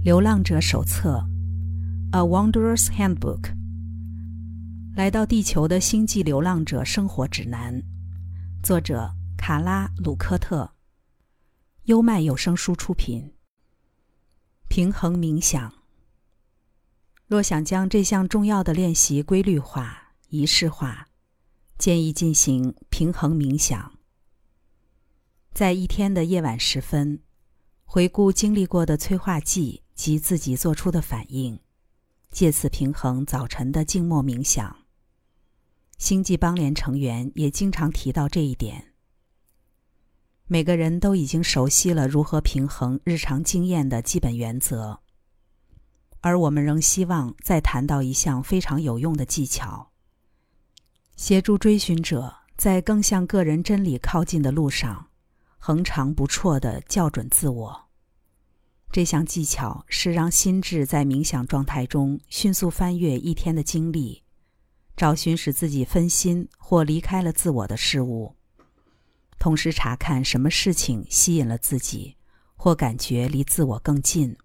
《流浪者手册》（A Wanderer's Handbook），来到地球的星际流浪者生活指南，作者卡拉·鲁科特，优麦有声书出品。平衡冥想。若想将这项重要的练习规律化、仪式化，建议进行平衡冥想。在一天的夜晚时分，回顾经历过的催化剂。及自己做出的反应，借此平衡早晨的静默冥想。星际邦联成员也经常提到这一点。每个人都已经熟悉了如何平衡日常经验的基本原则，而我们仍希望再谈到一项非常有用的技巧，协助追寻者在更向个人真理靠近的路上，恒长不辍的校准自我。这项技巧是让心智在冥想状态中迅速翻阅一天的经历，找寻使自己分心或离开了自我的事物，同时查看什么事情吸引了自己，或感觉离自我更近。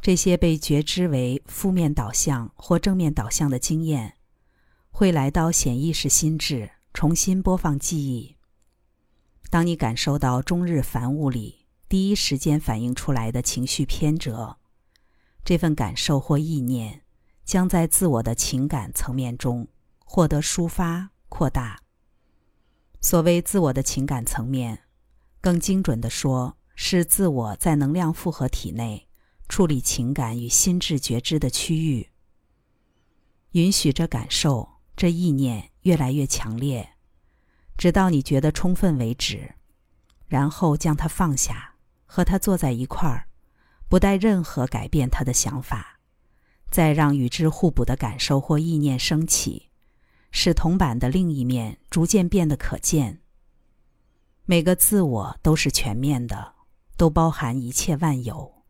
这些被觉知为负面导向或正面导向的经验，会来到潜意识心智，重新播放记忆。当你感受到终日烦物里。第一时间反映出来的情绪偏折，这份感受或意念将在自我的情感层面中获得抒发扩大。所谓自我的情感层面，更精准的说，是自我在能量复合体内处理情感与心智觉知的区域。允许这感受、这意念越来越强烈，直到你觉得充分为止，然后将它放下。和他坐在一块儿，不带任何改变他的想法，再让与之互补的感受或意念升起，使铜板的另一面逐渐变得可见。每个自我都是全面的，都包含一切万有。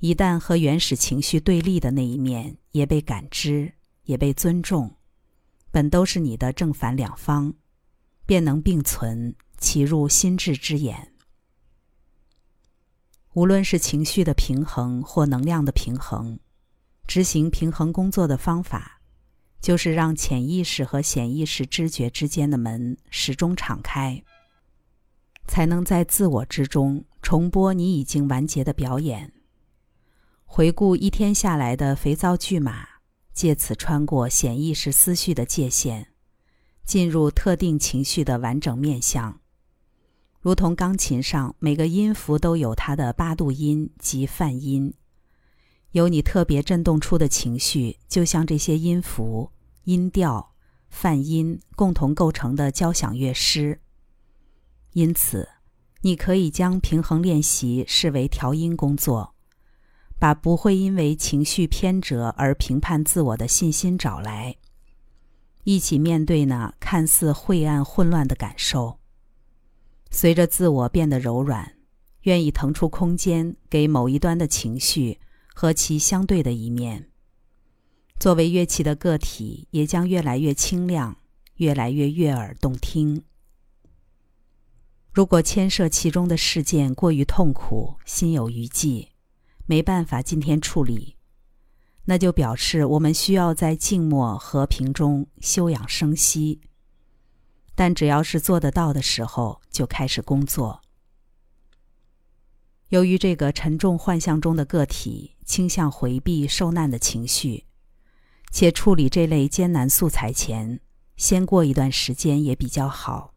一旦和原始情绪对立的那一面也被感知，也被尊重，本都是你的正反两方，便能并存，其入心智之眼。无论是情绪的平衡或能量的平衡，执行平衡工作的方法，就是让潜意识和显意识知觉之间的门始终敞开，才能在自我之中重播你已经完结的表演。回顾一天下来的肥皂剧码，借此穿过显意识思绪的界限，进入特定情绪的完整面相。如同钢琴上每个音符都有它的八度音及泛音，由你特别震动出的情绪，就像这些音符、音调、泛音共同构成的交响乐诗。因此，你可以将平衡练习视为调音工作，把不会因为情绪偏折而评判自我的信心找来，一起面对那看似晦暗混乱的感受。随着自我变得柔软，愿意腾出空间给某一端的情绪和其相对的一面。作为乐器的个体，也将越来越清亮，越来越悦耳动听。如果牵涉其中的事件过于痛苦，心有余悸，没办法今天处理，那就表示我们需要在静默和平中休养生息。但只要是做得到的时候，就开始工作。由于这个沉重幻象中的个体倾向回避受难的情绪，且处理这类艰难素材前，先过一段时间也比较好。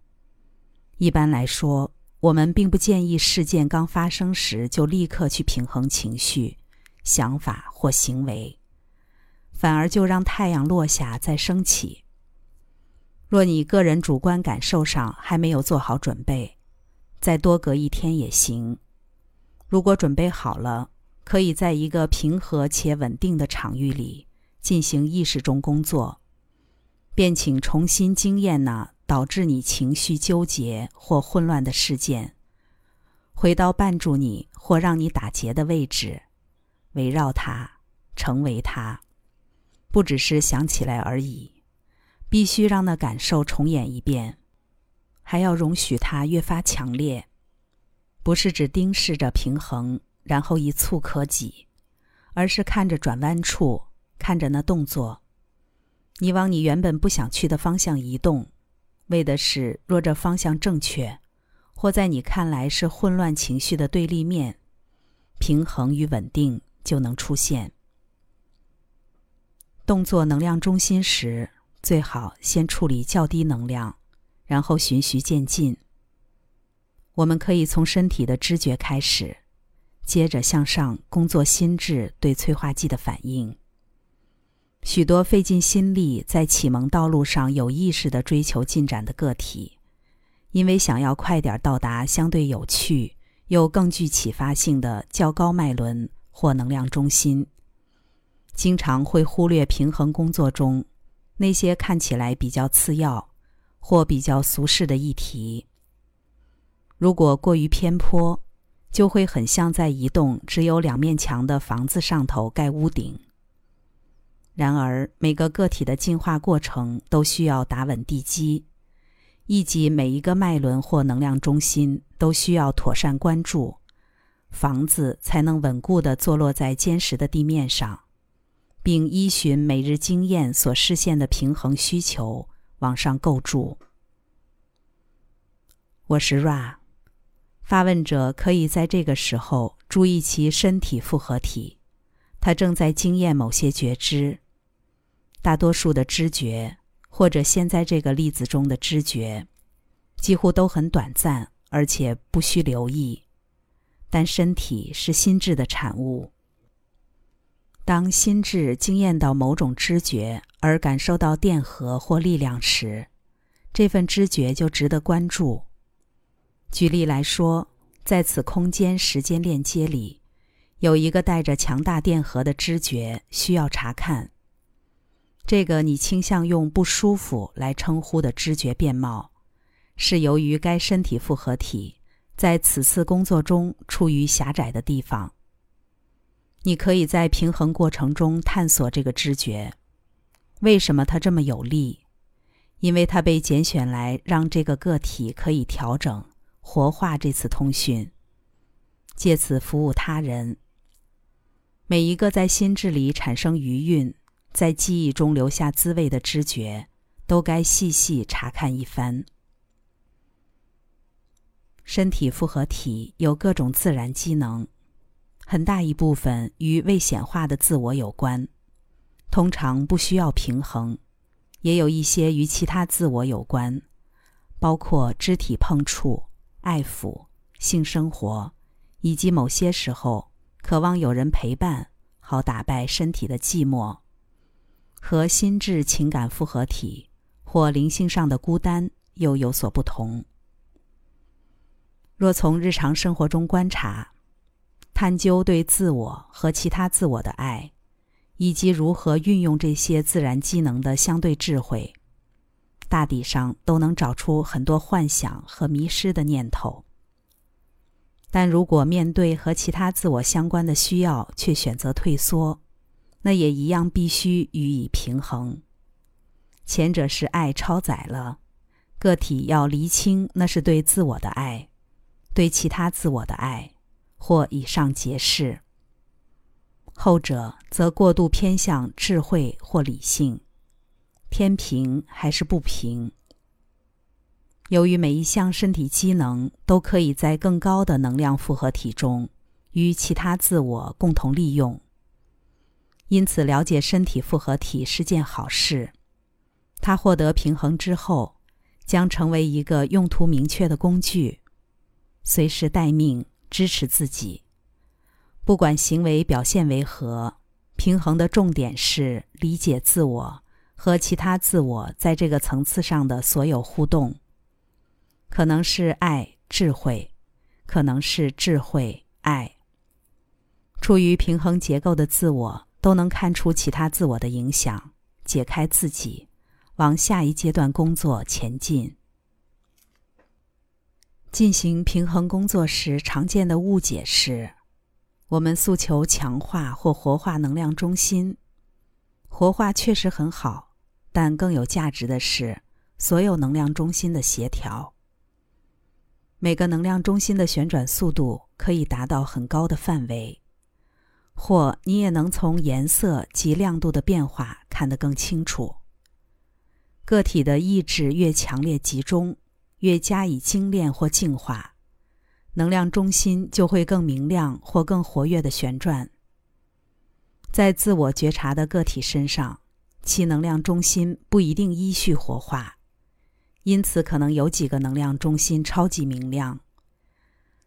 一般来说，我们并不建议事件刚发生时就立刻去平衡情绪、想法或行为，反而就让太阳落下再升起。若你个人主观感受上还没有做好准备，再多隔一天也行。如果准备好了，可以在一个平和且稳定的场域里进行意识中工作，便请重新经验那导致你情绪纠结或混乱的事件，回到绊住你或让你打结的位置，围绕它，成为它，不只是想起来而已。必须让那感受重演一遍，还要容许它越发强烈。不是只盯视着平衡，然后一蹴可及，而是看着转弯处，看着那动作。你往你原本不想去的方向移动，为的是若这方向正确，或在你看来是混乱情绪的对立面，平衡与稳定就能出现。动作能量中心时，最好先处理较低能量，然后循序渐进。我们可以从身体的知觉开始，接着向上工作心智对催化剂的反应。许多费尽心力在启蒙道路上有意识的追求进展的个体，因为想要快点到达相对有趣又更具启发性的较高脉轮或能量中心，经常会忽略平衡工作中那些看起来比较次要或比较俗世的议题。如果过于偏颇，就会很像在一栋只有两面墙的房子上头盖屋顶。然而，每个个体的进化过程都需要打稳地基，以及每一个脉轮或能量中心都需要妥善关注，房子才能稳固地坐落在坚实的地面上，并依循每日经验所实现的平衡需求往上构筑。我是 Ra，发问者可以在这个时候注意其身体复合体。他正在经验某些觉知，大多数的知觉，或者现在这个例子中的知觉，几乎都很短暂，而且不需留意。但身体是心智的产物。当心智经验到某种知觉而感受到电荷或力量时，这份知觉就值得关注。举例来说，在此空间时间链接里。有一个带着强大电荷的知觉需要查看。这个你倾向用不舒服来称呼的知觉面貌，是由于该身体复合体在此次工作中处于狭窄的地方。你可以在平衡过程中探索这个知觉，为什么它这么有力？因为它被拣选来让这个个体可以调整、活化这次通讯，借此服务他人。每一个在心智里产生余韵，在记忆中留下滋味的知觉，都该细细查看一番。身体复合体有各种自然机能，很大一部分与未显化的自我有关，通常不需要平衡；也有一些与其他自我有关，包括肢体碰触、爱抚、性生活，以及某些时候。渴望有人陪伴，好打败身体的寂寞，和心智情感复合体或灵性上的孤单又有所不同。若从日常生活中观察、探究对自我和其他自我的爱，以及如何运用这些自然机能的相对智慧，大抵上都能找出很多幻想和迷失的念头。但如果面对和其他自我相关的需要却选择退缩，那也一样必须予以平衡。前者是爱超载了，个体要厘清那是对自我的爱，对其他自我的爱，或以上皆是；后者则过度偏向智慧或理性，偏平还是不平。由于每一项身体机能都可以在更高的能量复合体中与其他自我共同利用，因此了解身体复合体是件好事。它获得平衡之后，将成为一个用途明确的工具，随时待命，支持自己。不管行为表现为何，平衡的重点是理解自我和其他自我在这个层次上的所有互动。可能是爱智慧，可能是智慧爱。处于平衡结构的自我都能看出其他自我的影响，解开自己，往下一阶段工作前进。进行平衡工作时，常见的误解是：我们诉求强化或活化能量中心。活化确实很好，但更有价值的是所有能量中心的协调。每个能量中心的旋转速度可以达到很高的范围，或你也能从颜色及亮度的变化看得更清楚。个体的意志越强烈集中，越加以精炼或净化，能量中心就会更明亮或更活跃的旋转。在自我觉察的个体身上，其能量中心不一定依序活化。因此，可能有几个能量中心超级明亮，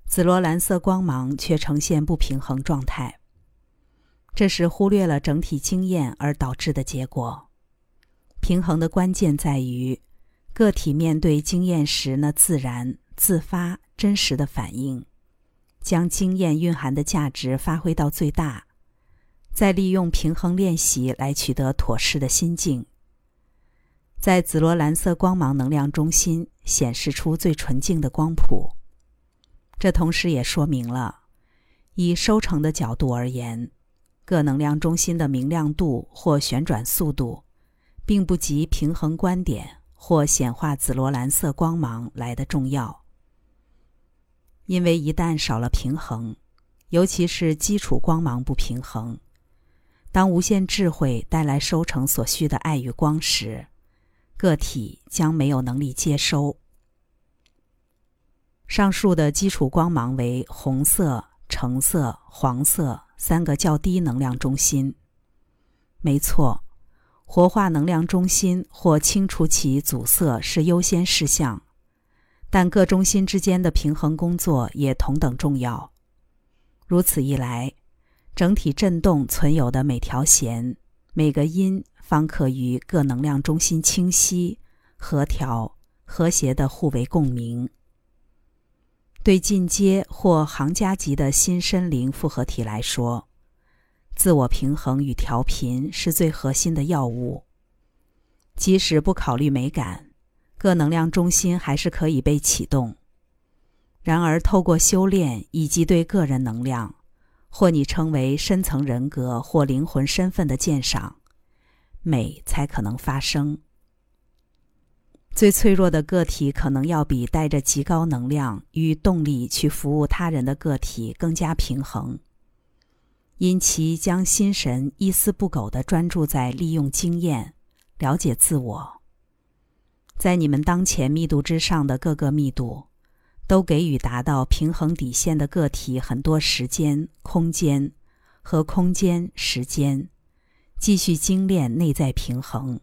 紫罗兰色光芒却呈现不平衡状态。这是忽略了整体经验而导致的结果。平衡的关键在于，个体面对经验时那自然、自发、真实的反应，将经验蕴含的价值发挥到最大，再利用平衡练习来取得妥适的心境。在紫罗兰色光芒能量中心显示出最纯净的光谱，这同时也说明了，以收成的角度而言，各能量中心的明亮度或旋转速度，并不及平衡观点或显化紫罗兰色光芒来的重要。因为一旦少了平衡，尤其是基础光芒不平衡，当无限智慧带来收成所需的爱与光时，个体将没有能力接收。上述的基础光芒为红色、橙色、黄色三个较低能量中心。没错，活化能量中心或清除其阻塞是优先事项，但各中心之间的平衡工作也同等重要。如此一来，整体振动存有的每条弦、每个音。方可与各能量中心清晰、和调、和谐的互为共鸣。对进阶或行家级的新身灵复合体来说，自我平衡与调频是最核心的要务。即使不考虑美感，各能量中心还是可以被启动。然而，透过修炼以及对个人能量，或你称为深层人格或灵魂身份的鉴赏。美才可能发生。最脆弱的个体可能要比带着极高能量与动力去服务他人的个体更加平衡，因其将心神一丝不苟地专注在利用经验、了解自我。在你们当前密度之上的各个密度，都给予达到平衡底线的个体很多时间、空间和空间、时间。继续精炼内在平衡。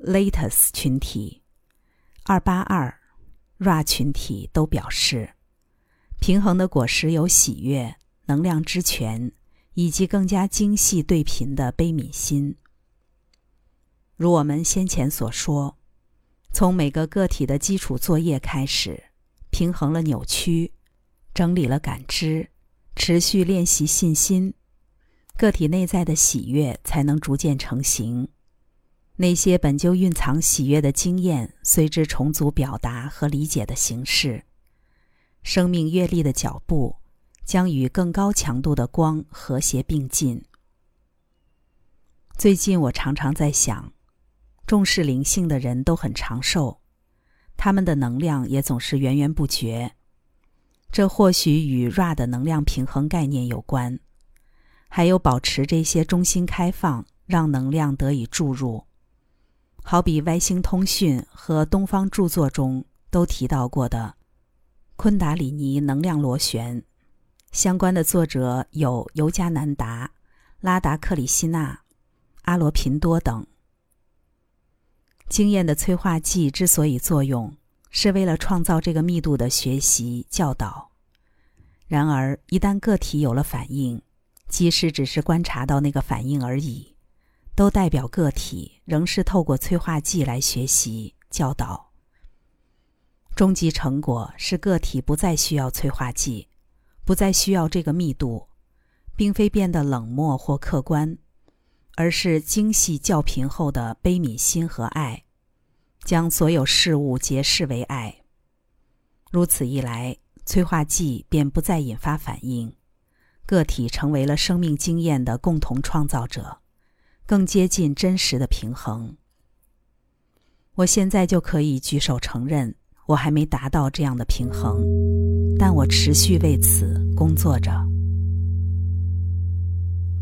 Latest 群体、二八二、Ra 群体都表示，平衡的果实有喜悦、能量之泉，以及更加精细对频的悲悯心。如我们先前所说，从每个个体的基础作业开始，平衡了扭曲，整理了感知，持续练习信心。个体内在的喜悦才能逐渐成型，那些本就蕴藏喜悦的经验，随之重组表达和理解的形式。生命阅历的脚步将与更高强度的光和谐并进。最近我常常在想，重视灵性的人都很长寿，他们的能量也总是源源不绝。这或许与 Ra 的能量平衡概念有关。还有保持这些中心开放，让能量得以注入。好比外星通讯和东方著作中都提到过的昆达里尼能量螺旋，相关的作者有尤加南达、拉达克里希纳、阿罗频多等。经验的催化剂之所以作用，是为了创造这个密度的学习教导。然而，一旦个体有了反应，即使只是观察到那个反应而已，都代表个体仍是透过催化剂来学习教导。终极成果是个体不再需要催化剂，不再需要这个密度，并非变得冷漠或客观，而是精细校平后的悲悯心和爱，将所有事物皆视为爱。如此一来，催化剂便不再引发反应。个体成为了生命经验的共同创造者，更接近真实的平衡。我现在就可以举手承认，我还没达到这样的平衡，但我持续为此工作着。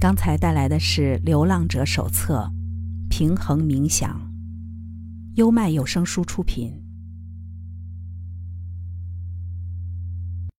刚才带来的是《流浪者手册》，平衡冥想，优麦有声书出品。